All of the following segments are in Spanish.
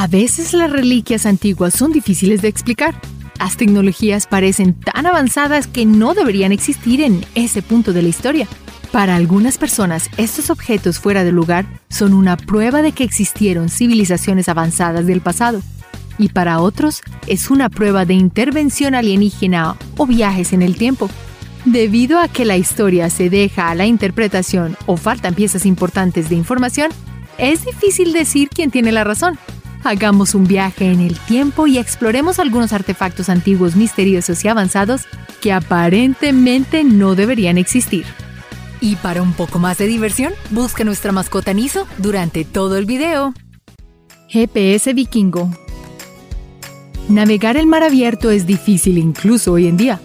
A veces las reliquias antiguas son difíciles de explicar. Las tecnologías parecen tan avanzadas que no deberían existir en ese punto de la historia. Para algunas personas, estos objetos fuera de lugar son una prueba de que existieron civilizaciones avanzadas del pasado. Y para otros, es una prueba de intervención alienígena o viajes en el tiempo. Debido a que la historia se deja a la interpretación o faltan piezas importantes de información, es difícil decir quién tiene la razón. Hagamos un viaje en el tiempo y exploremos algunos artefactos antiguos misteriosos y avanzados que aparentemente no deberían existir. Y para un poco más de diversión, busca nuestra mascota Niso durante todo el video. GPS vikingo. Navegar el mar abierto es difícil incluso hoy en día.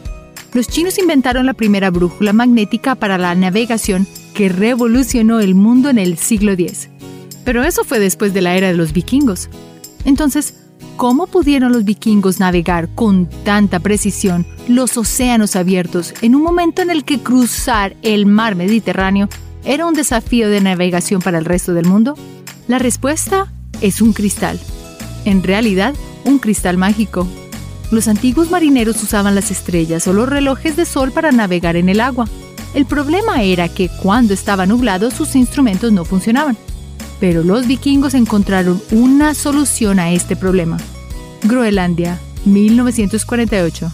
Los chinos inventaron la primera brújula magnética para la navegación que revolucionó el mundo en el siglo X. Pero eso fue después de la era de los vikingos. Entonces, ¿Cómo pudieron los vikingos navegar con tanta precisión los océanos abiertos en un momento en el que cruzar el mar Mediterráneo era un desafío de navegación para el resto del mundo? La respuesta es un cristal. En realidad, un cristal mágico. Los antiguos marineros usaban las estrellas o los relojes de sol para navegar en el agua. El problema era que cuando estaba nublado sus instrumentos no funcionaban. Pero los vikingos encontraron una solución a este problema. Groenlandia, 1948.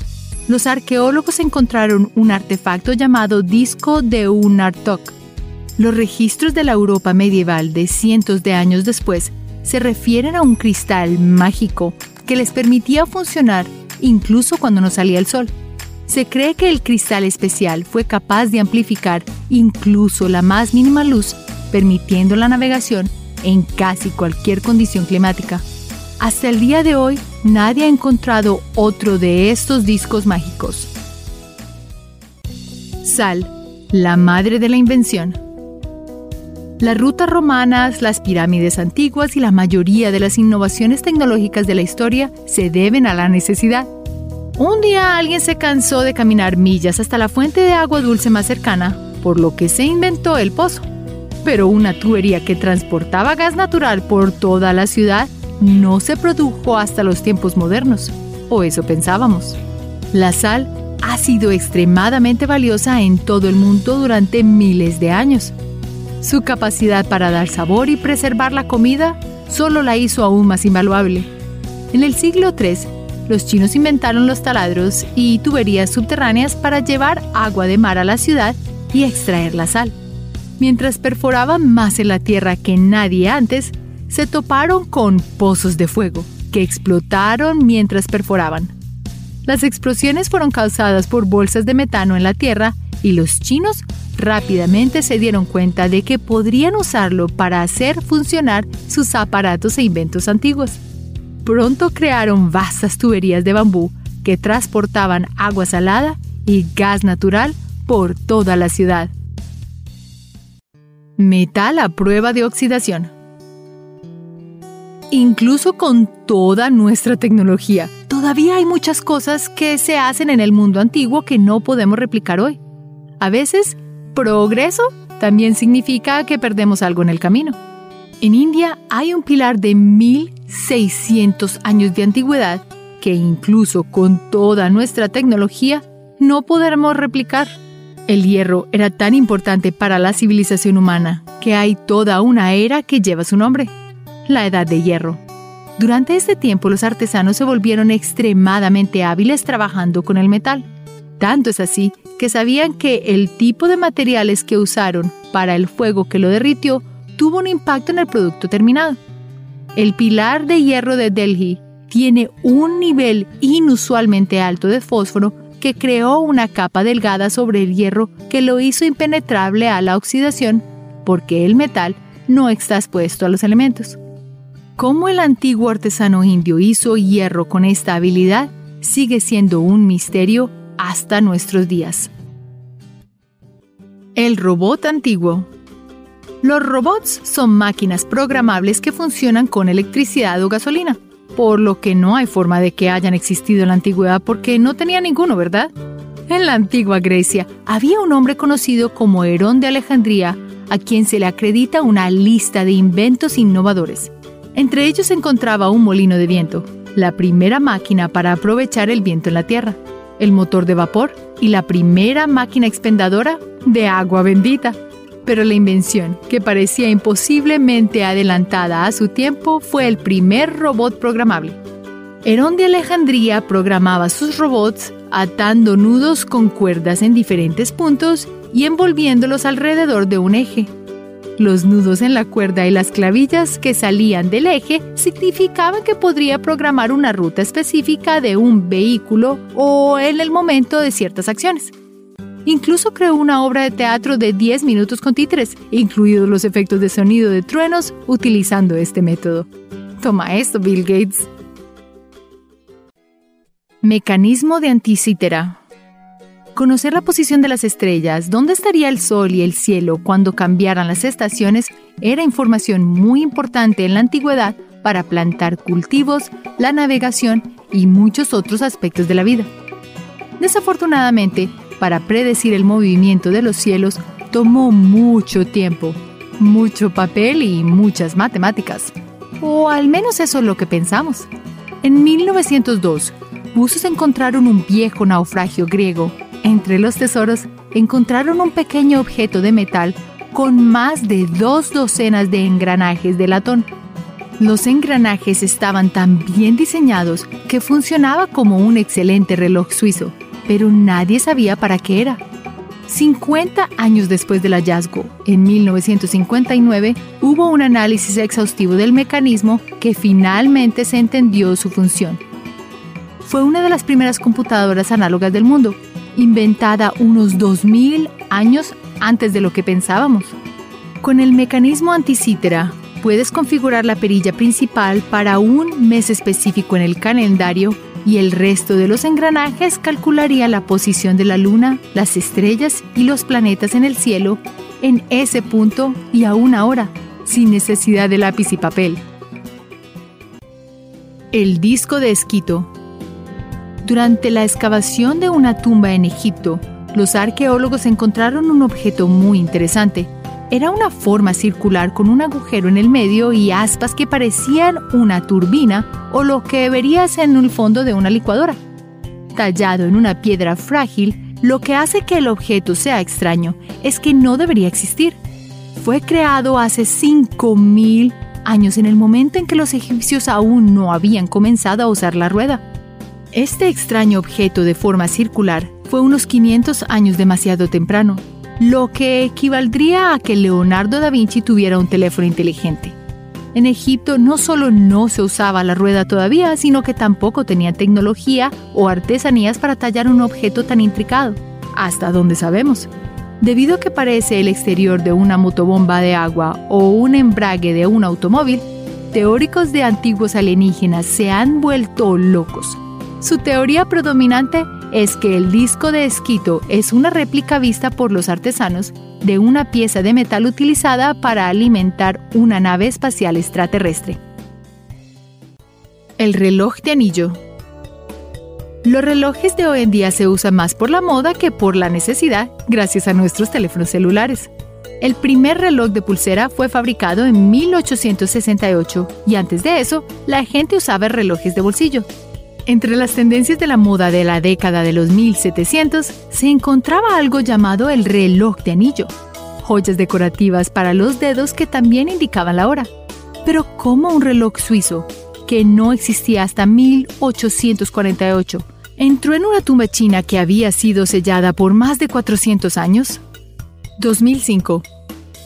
Los arqueólogos encontraron un artefacto llamado disco de Unartok. Los registros de la Europa medieval de cientos de años después se refieren a un cristal mágico que les permitía funcionar incluso cuando no salía el sol. Se cree que el cristal especial fue capaz de amplificar incluso la más mínima luz permitiendo la navegación en casi cualquier condición climática. Hasta el día de hoy, nadie ha encontrado otro de estos discos mágicos. Sal, la madre de la invención. Las rutas romanas, las pirámides antiguas y la mayoría de las innovaciones tecnológicas de la historia se deben a la necesidad. Un día alguien se cansó de caminar millas hasta la fuente de agua dulce más cercana, por lo que se inventó el pozo pero una tubería que transportaba gas natural por toda la ciudad no se produjo hasta los tiempos modernos, o eso pensábamos. La sal ha sido extremadamente valiosa en todo el mundo durante miles de años. Su capacidad para dar sabor y preservar la comida solo la hizo aún más invaluable. En el siglo III, los chinos inventaron los taladros y tuberías subterráneas para llevar agua de mar a la ciudad y extraer la sal. Mientras perforaban más en la tierra que nadie antes, se toparon con pozos de fuego que explotaron mientras perforaban. Las explosiones fueron causadas por bolsas de metano en la tierra y los chinos rápidamente se dieron cuenta de que podrían usarlo para hacer funcionar sus aparatos e inventos antiguos. Pronto crearon vastas tuberías de bambú que transportaban agua salada y gas natural por toda la ciudad. Metal a prueba de oxidación. Incluso con toda nuestra tecnología, todavía hay muchas cosas que se hacen en el mundo antiguo que no podemos replicar hoy. A veces, progreso también significa que perdemos algo en el camino. En India hay un pilar de 1600 años de antigüedad que incluso con toda nuestra tecnología no podremos replicar. El hierro era tan importante para la civilización humana que hay toda una era que lleva su nombre, la Edad de Hierro. Durante este tiempo los artesanos se volvieron extremadamente hábiles trabajando con el metal. Tanto es así que sabían que el tipo de materiales que usaron para el fuego que lo derritió tuvo un impacto en el producto terminado. El pilar de hierro de Delhi tiene un nivel inusualmente alto de fósforo que creó una capa delgada sobre el hierro que lo hizo impenetrable a la oxidación porque el metal no está expuesto a los elementos. Cómo el antiguo artesano indio hizo hierro con esta habilidad sigue siendo un misterio hasta nuestros días. El robot antiguo. Los robots son máquinas programables que funcionan con electricidad o gasolina por lo que no hay forma de que hayan existido en la antigüedad porque no tenía ninguno, ¿verdad? En la antigua Grecia había un hombre conocido como Herón de Alejandría, a quien se le acredita una lista de inventos innovadores. Entre ellos se encontraba un molino de viento, la primera máquina para aprovechar el viento en la Tierra, el motor de vapor y la primera máquina expendedora de agua bendita. Pero la invención, que parecía imposiblemente adelantada a su tiempo, fue el primer robot programable. Herón de Alejandría programaba sus robots atando nudos con cuerdas en diferentes puntos y envolviéndolos alrededor de un eje. Los nudos en la cuerda y las clavillas que salían del eje significaban que podría programar una ruta específica de un vehículo o en el momento de ciertas acciones. Incluso creó una obra de teatro de 10 minutos con títeres, incluidos los efectos de sonido de truenos, utilizando este método. Toma esto, Bill Gates. Mecanismo de anticítera. Conocer la posición de las estrellas, dónde estaría el Sol y el cielo cuando cambiaran las estaciones, era información muy importante en la antigüedad para plantar cultivos, la navegación y muchos otros aspectos de la vida. Desafortunadamente, para predecir el movimiento de los cielos tomó mucho tiempo, mucho papel y muchas matemáticas. O al menos eso es lo que pensamos. En 1902, buzos encontraron un viejo naufragio griego. Entre los tesoros encontraron un pequeño objeto de metal con más de dos docenas de engranajes de latón. Los engranajes estaban tan bien diseñados que funcionaba como un excelente reloj suizo pero nadie sabía para qué era. 50 años después del hallazgo, en 1959, hubo un análisis exhaustivo del mecanismo que finalmente se entendió su función. Fue una de las primeras computadoras análogas del mundo, inventada unos 2000 años antes de lo que pensábamos. Con el mecanismo anticítera, puedes configurar la perilla principal para un mes específico en el calendario y el resto de los engranajes calcularía la posición de la Luna, las estrellas y los planetas en el cielo en ese punto y a una hora, sin necesidad de lápiz y papel. El disco de Esquito Durante la excavación de una tumba en Egipto, los arqueólogos encontraron un objeto muy interesante era una forma circular con un agujero en el medio y aspas que parecían una turbina o lo que verías en el fondo de una licuadora. Tallado en una piedra frágil, lo que hace que el objeto sea extraño es que no debería existir. Fue creado hace 5.000 años en el momento en que los egipcios aún no habían comenzado a usar la rueda. Este extraño objeto de forma circular fue unos 500 años demasiado temprano lo que equivaldría a que Leonardo da Vinci tuviera un teléfono inteligente. En Egipto no solo no se usaba la rueda todavía, sino que tampoco tenían tecnología o artesanías para tallar un objeto tan intricado, hasta donde sabemos. Debido a que parece el exterior de una motobomba de agua o un embrague de un automóvil, teóricos de antiguos alienígenas se han vuelto locos. Su teoría predominante es que el disco de esquito es una réplica vista por los artesanos de una pieza de metal utilizada para alimentar una nave espacial extraterrestre. El reloj de anillo. Los relojes de hoy en día se usan más por la moda que por la necesidad, gracias a nuestros teléfonos celulares. El primer reloj de pulsera fue fabricado en 1868 y antes de eso, la gente usaba relojes de bolsillo, entre las tendencias de la moda de la década de los 1700 se encontraba algo llamado el reloj de anillo, joyas decorativas para los dedos que también indicaban la hora. Pero ¿cómo un reloj suizo, que no existía hasta 1848, entró en una tumba china que había sido sellada por más de 400 años? 2005.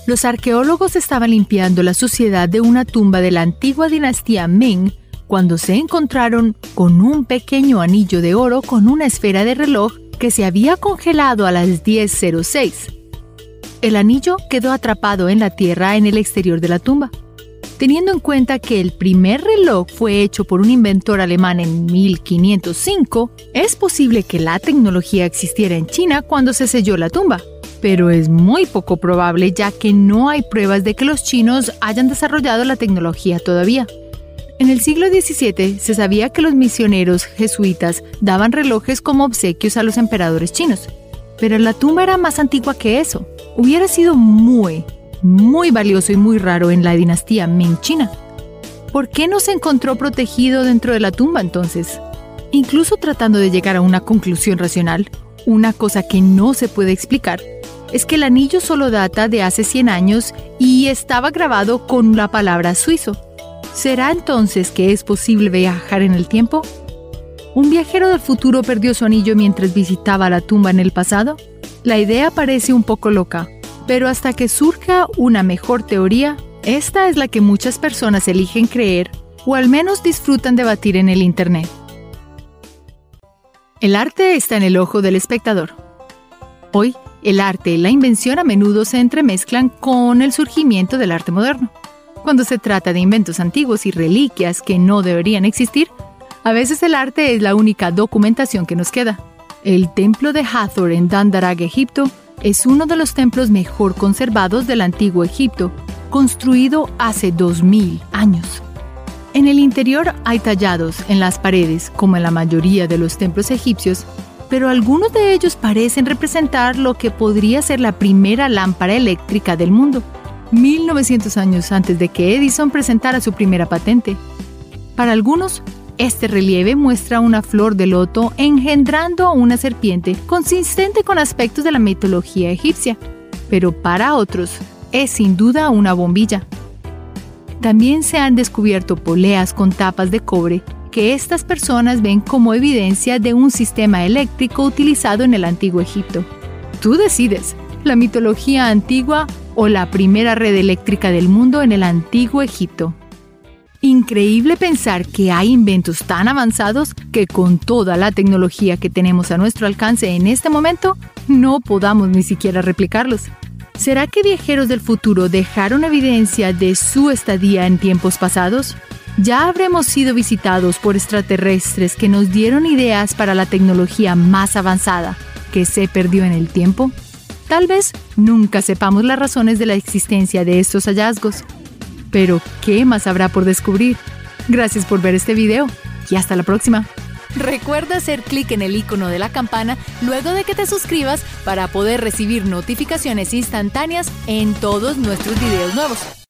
Los arqueólogos estaban limpiando la suciedad de una tumba de la antigua dinastía Ming cuando se encontraron con un pequeño anillo de oro con una esfera de reloj que se había congelado a las 10.06. El anillo quedó atrapado en la tierra en el exterior de la tumba. Teniendo en cuenta que el primer reloj fue hecho por un inventor alemán en 1505, es posible que la tecnología existiera en China cuando se selló la tumba, pero es muy poco probable ya que no hay pruebas de que los chinos hayan desarrollado la tecnología todavía. En el siglo XVII se sabía que los misioneros jesuitas daban relojes como obsequios a los emperadores chinos, pero la tumba era más antigua que eso. Hubiera sido muy, muy valioso y muy raro en la dinastía Ming China. ¿Por qué no se encontró protegido dentro de la tumba entonces? Incluso tratando de llegar a una conclusión racional, una cosa que no se puede explicar es que el anillo solo data de hace 100 años y estaba grabado con la palabra suizo. ¿Será entonces que es posible viajar en el tiempo? ¿Un viajero del futuro perdió su anillo mientras visitaba la tumba en el pasado? La idea parece un poco loca, pero hasta que surja una mejor teoría, esta es la que muchas personas eligen creer o al menos disfrutan debatir en el Internet. El arte está en el ojo del espectador. Hoy, el arte y la invención a menudo se entremezclan con el surgimiento del arte moderno. Cuando se trata de inventos antiguos y reliquias que no deberían existir, a veces el arte es la única documentación que nos queda. El templo de Hathor en Dandarag, Egipto, es uno de los templos mejor conservados del antiguo Egipto, construido hace 2000 años. En el interior hay tallados en las paredes, como en la mayoría de los templos egipcios, pero algunos de ellos parecen representar lo que podría ser la primera lámpara eléctrica del mundo, 1900 años antes de que Edison presentara su primera patente. Para algunos, este relieve muestra una flor de loto engendrando a una serpiente consistente con aspectos de la mitología egipcia, pero para otros es sin duda una bombilla. También se han descubierto poleas con tapas de cobre que estas personas ven como evidencia de un sistema eléctrico utilizado en el antiguo Egipto. Tú decides, la mitología antigua o la primera red eléctrica del mundo en el antiguo Egipto. Increíble pensar que hay inventos tan avanzados que con toda la tecnología que tenemos a nuestro alcance en este momento, no podamos ni siquiera replicarlos. ¿Será que viajeros del futuro dejaron evidencia de su estadía en tiempos pasados? ¿Ya habremos sido visitados por extraterrestres que nos dieron ideas para la tecnología más avanzada que se perdió en el tiempo? Tal vez nunca sepamos las razones de la existencia de estos hallazgos, pero, ¿qué más habrá por descubrir? Gracias por ver este video y hasta la próxima. Recuerda hacer clic en el icono de la campana luego de que te suscribas para poder recibir notificaciones instantáneas en todos nuestros videos nuevos.